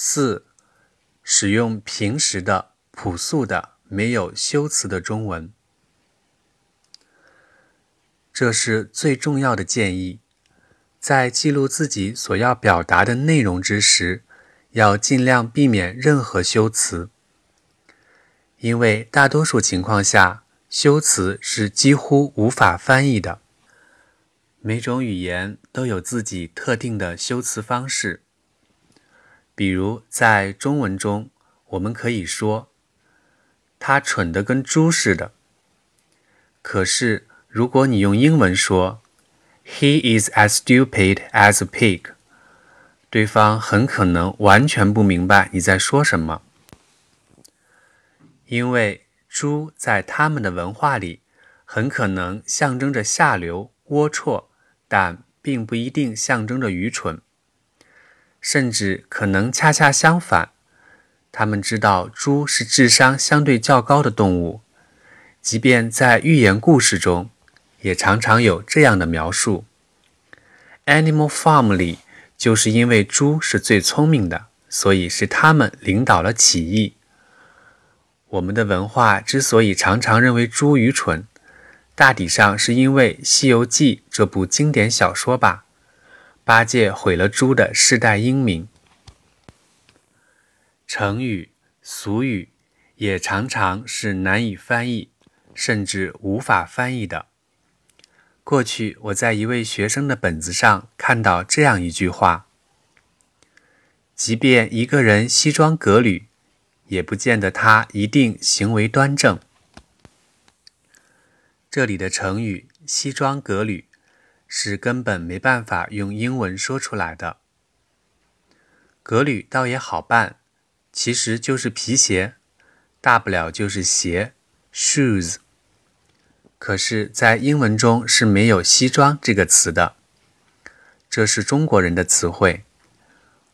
四、使用平实的、朴素的、没有修辞的中文，这是最重要的建议。在记录自己所要表达的内容之时，要尽量避免任何修辞，因为大多数情况下，修辞是几乎无法翻译的。每种语言都有自己特定的修辞方式。比如在中文中，我们可以说“他蠢得跟猪似的”。可是如果你用英文说 “He is as stupid as a pig”，对方很可能完全不明白你在说什么，因为猪在他们的文化里很可能象征着下流、龌龊。但并不一定象征着愚蠢，甚至可能恰恰相反。他们知道猪是智商相对较高的动物，即便在寓言故事中，也常常有这样的描述。Animal Farm 里就是因为猪是最聪明的，所以是他们领导了起义。我们的文化之所以常常认为猪愚蠢。大抵上是因为《西游记》这部经典小说吧，八戒毁了猪的世代英名。成语、俗语也常常是难以翻译，甚至无法翻译的。过去我在一位学生的本子上看到这样一句话：“即便一个人西装革履，也不见得他一定行为端正。”这里的成语“西装革履”是根本没办法用英文说出来的。革履倒也好办，其实就是皮鞋，大不了就是鞋 （shoes）。可是，在英文中是没有“西装”这个词的，这是中国人的词汇。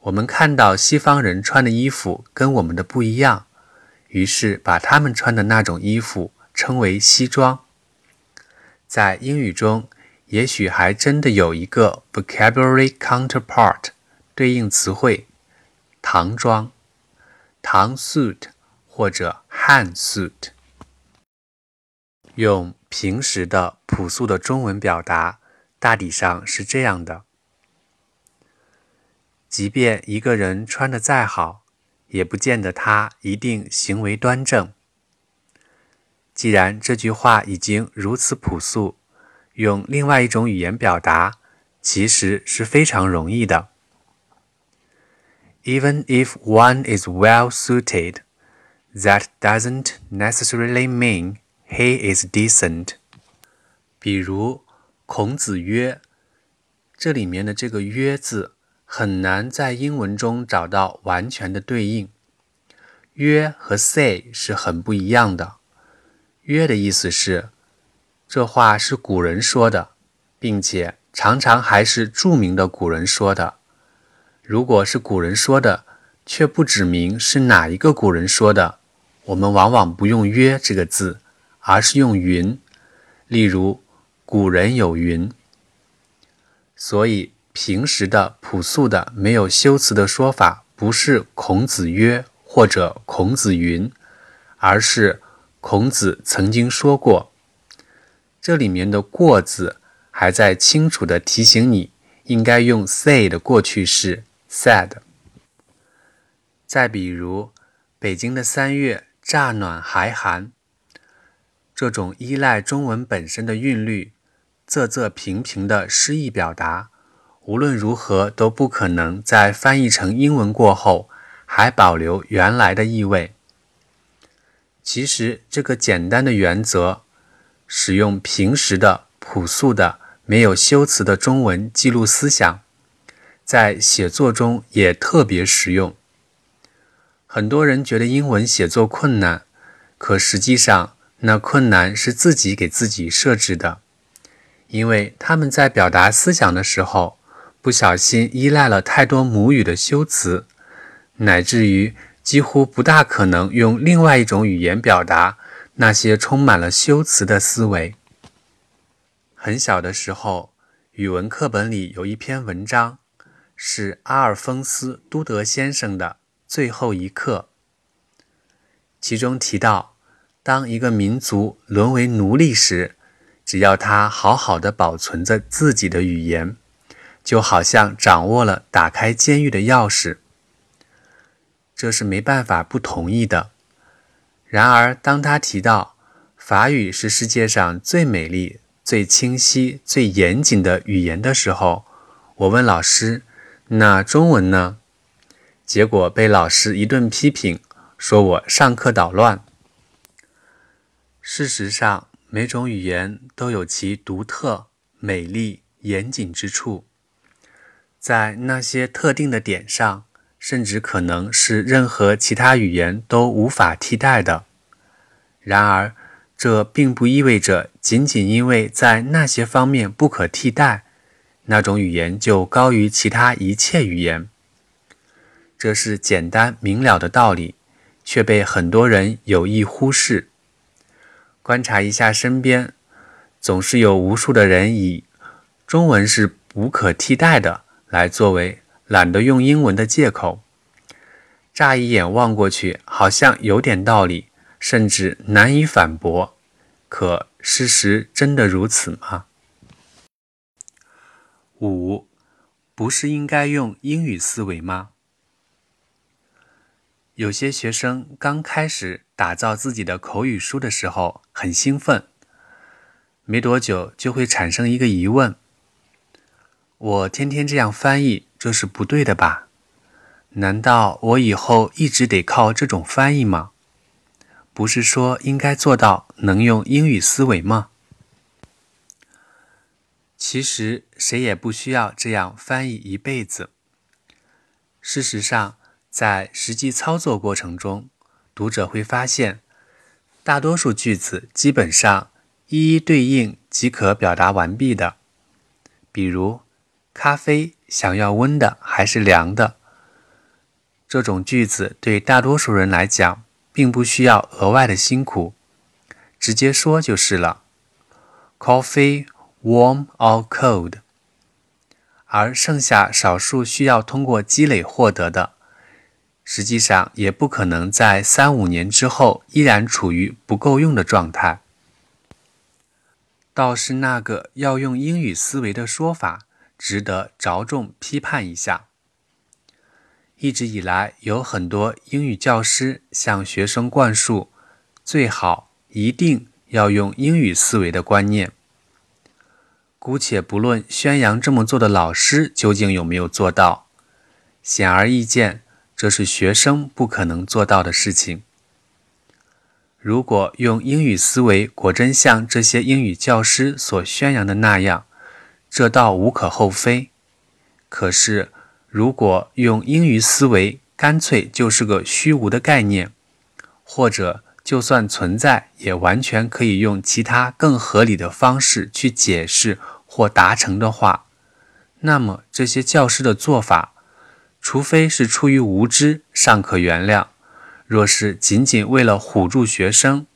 我们看到西方人穿的衣服跟我们的不一样，于是把他们穿的那种衣服称为西装。在英语中，也许还真的有一个 vocabulary counterpart 对应词汇“唐装”，唐 suit 或者汉 suit。用平时的朴素的中文表达，大抵上是这样的：即便一个人穿得再好，也不见得他一定行为端正。既然这句话已经如此朴素，用另外一种语言表达其实是非常容易的。Even if one is well suited, that doesn't necessarily mean he is decent. 比如孔子曰，这里面的这个“曰”字很难在英文中找到完全的对应。曰和 say 是很不一样的。曰的意思是，这话是古人说的，并且常常还是著名的古人说的。如果是古人说的，却不指明是哪一个古人说的，我们往往不用“曰”这个字，而是用“云”。例如，古人有云。所以，平时的、朴素的、没有修辞的说法，不是“孔子曰”或者“孔子云”，而是。孔子曾经说过，这里面的“过”字还在清楚地提醒你，应该用 say 的过去式 said。再比如，北京的三月乍暖还寒，这种依赖中文本身的韵律、仄仄平平的诗意表达，无论如何都不可能在翻译成英文过后还保留原来的意味。其实，这个简单的原则，使用平时的、朴素的、没有修辞的中文记录思想，在写作中也特别实用。很多人觉得英文写作困难，可实际上，那困难是自己给自己设置的，因为他们在表达思想的时候，不小心依赖了太多母语的修辞，乃至于。几乎不大可能用另外一种语言表达那些充满了修辞的思维。很小的时候，语文课本里有一篇文章，是阿尔丰斯·都德先生的《最后一课》，其中提到，当一个民族沦为奴隶时，只要他好好的保存着自己的语言，就好像掌握了打开监狱的钥匙。这是没办法不同意的。然而，当他提到法语是世界上最美丽、最清晰、最严谨的语言的时候，我问老师：“那中文呢？”结果被老师一顿批评，说我上课捣乱。事实上，每种语言都有其独特、美丽、严谨之处，在那些特定的点上。甚至可能是任何其他语言都无法替代的。然而，这并不意味着仅仅因为在那些方面不可替代，那种语言就高于其他一切语言。这是简单明了的道理，却被很多人有意忽视。观察一下身边，总是有无数的人以“中文是无可替代的”来作为。懒得用英文的借口，乍一眼望过去好像有点道理，甚至难以反驳。可事实真的如此吗？五，不是应该用英语思维吗？有些学生刚开始打造自己的口语书的时候很兴奋，没多久就会产生一个疑问：我天天这样翻译。这是不对的吧？难道我以后一直得靠这种翻译吗？不是说应该做到能用英语思维吗？其实谁也不需要这样翻译一辈子。事实上，在实际操作过程中，读者会发现，大多数句子基本上一一对应即可表达完毕的。比如，咖啡。想要温的还是凉的？这种句子对大多数人来讲，并不需要额外的辛苦，直接说就是了。Coffee warm or cold？而剩下少数需要通过积累获得的，实际上也不可能在三五年之后依然处于不够用的状态。倒是那个要用英语思维的说法。值得着重批判一下。一直以来，有很多英语教师向学生灌输最好一定要用英语思维的观念。姑且不论宣扬这么做的老师究竟有没有做到，显而易见，这是学生不可能做到的事情。如果用英语思维果真像这些英语教师所宣扬的那样，这倒无可厚非，可是如果用英语思维，干脆就是个虚无的概念，或者就算存在，也完全可以用其他更合理的方式去解释或达成的话，那么这些教师的做法，除非是出于无知，尚可原谅；若是仅仅为了唬住学生，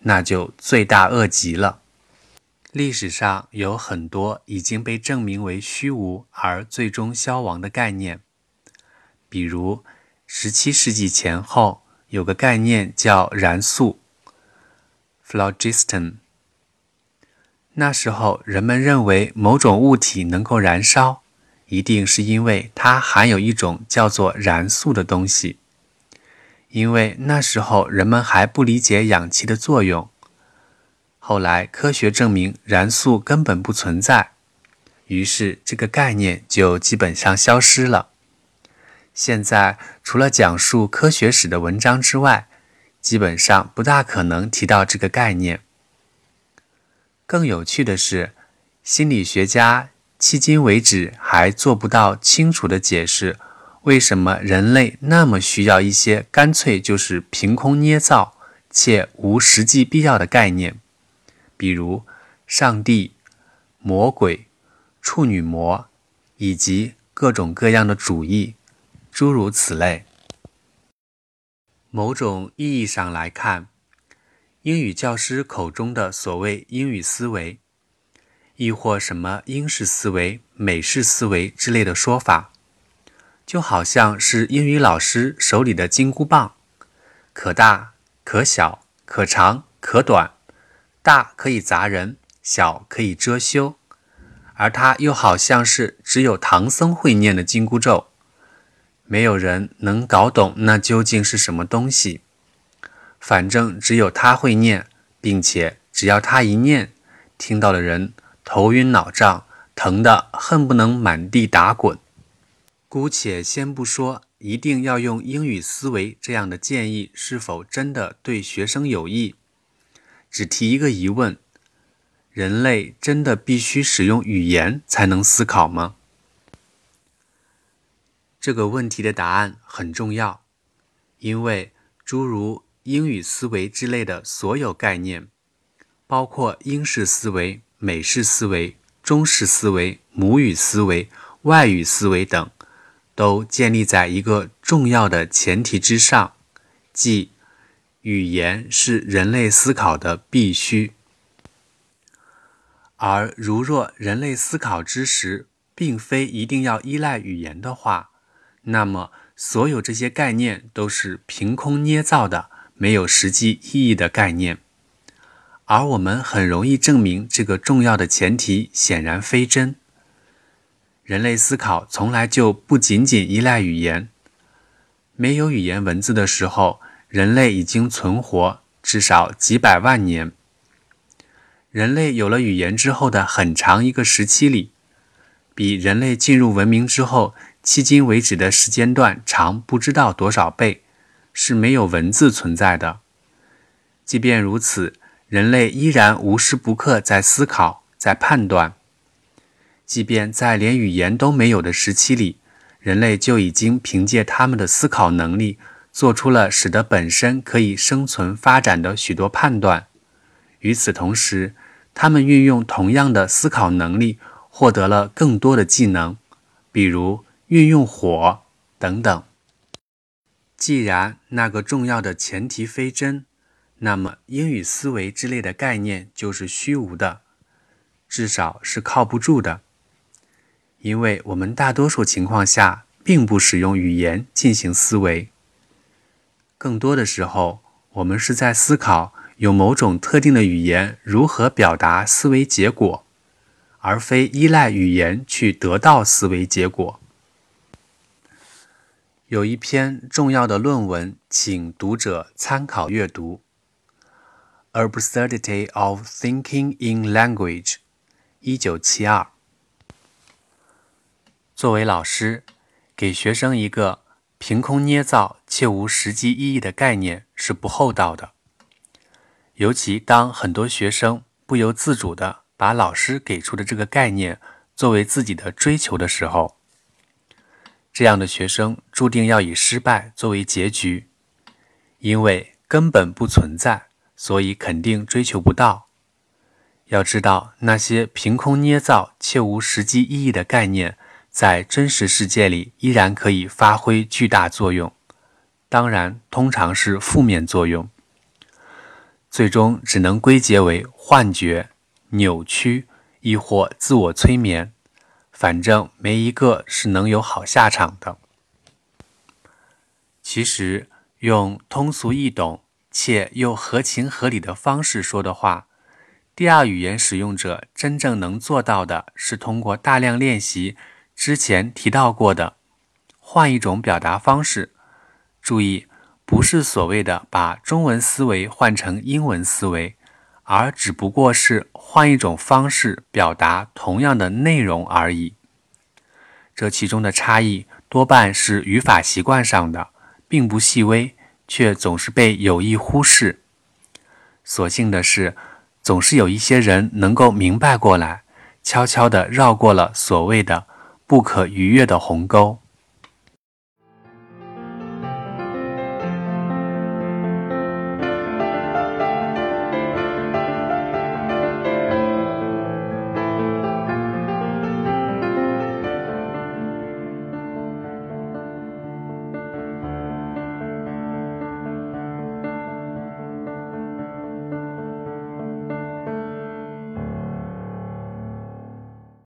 那就罪大恶极了。历史上有很多已经被证明为虚无而最终消亡的概念，比如17世纪前后有个概念叫燃素 （phlogiston）。那时候人们认为某种物体能够燃烧，一定是因为它含有一种叫做燃素的东西。因为那时候人们还不理解氧气的作用。后来，科学证明燃素根本不存在，于是这个概念就基本上消失了。现在，除了讲述科学史的文章之外，基本上不大可能提到这个概念。更有趣的是，心理学家迄今为止还做不到清楚地解释，为什么人类那么需要一些干脆就是凭空捏造且无实际必要的概念。比如，上帝、魔鬼、处女膜，以及各种各样的主义，诸如此类。某种意义上来看，英语教师口中的所谓英语思维，亦或什么英式思维、美式思维之类的说法，就好像是英语老师手里的金箍棒，可大可小，可长可短，大可以砸人，小可以遮羞，而它又好像是只有唐僧会念的紧箍咒，没有人能搞懂那究竟是什么东西。反正只有他会念，并且只要他一念，听到的人头晕脑胀，疼得恨不能满地打滚。姑且先不说一定要用英语思维这样的建议是否真的对学生有益，只提一个疑问：人类真的必须使用语言才能思考吗？这个问题的答案很重要，因为诸如英语思维之类的所有概念，包括英式思维、美式思维、中式思维、母语思维、外语思维等。都建立在一个重要的前提之上，即语言是人类思考的必须。而如若人类思考之时，并非一定要依赖语言的话，那么所有这些概念都是凭空捏造的、没有实际意义的概念。而我们很容易证明这个重要的前提显然非真。人类思考从来就不仅仅依赖语言。没有语言文字的时候，人类已经存活至少几百万年。人类有了语言之后的很长一个时期里，比人类进入文明之后迄今为止的时间段长不知道多少倍，是没有文字存在的。即便如此，人类依然无时不刻在思考，在判断。即便在连语言都没有的时期里，人类就已经凭借他们的思考能力，做出了使得本身可以生存发展的许多判断。与此同时，他们运用同样的思考能力，获得了更多的技能，比如运用火等等。既然那个重要的前提非真，那么英语思维之类的概念就是虚无的，至少是靠不住的。因为我们大多数情况下并不使用语言进行思维，更多的时候，我们是在思考有某种特定的语言如何表达思维结果，而非依赖语言去得到思维结果。有一篇重要的论文，请读者参考阅读，《Absurdity of Thinking in Language》，一九七二。作为老师，给学生一个凭空捏造且无实际意义的概念是不厚道的。尤其当很多学生不由自主地把老师给出的这个概念作为自己的追求的时候，这样的学生注定要以失败作为结局，因为根本不存在，所以肯定追求不到。要知道，那些凭空捏造且无实际意义的概念。在真实世界里依然可以发挥巨大作用，当然，通常是负面作用，最终只能归结为幻觉、扭曲，亦或自我催眠。反正没一个是能有好下场的。其实，用通俗易懂且又合情合理的方式说的话，第二语言使用者真正能做到的是通过大量练习。之前提到过的，换一种表达方式。注意，不是所谓的把中文思维换成英文思维，而只不过是换一种方式表达同样的内容而已。这其中的差异多半是语法习惯上的，并不细微，却总是被有意忽视。所幸的是，总是有一些人能够明白过来，悄悄地绕过了所谓的。不可逾越的鸿沟。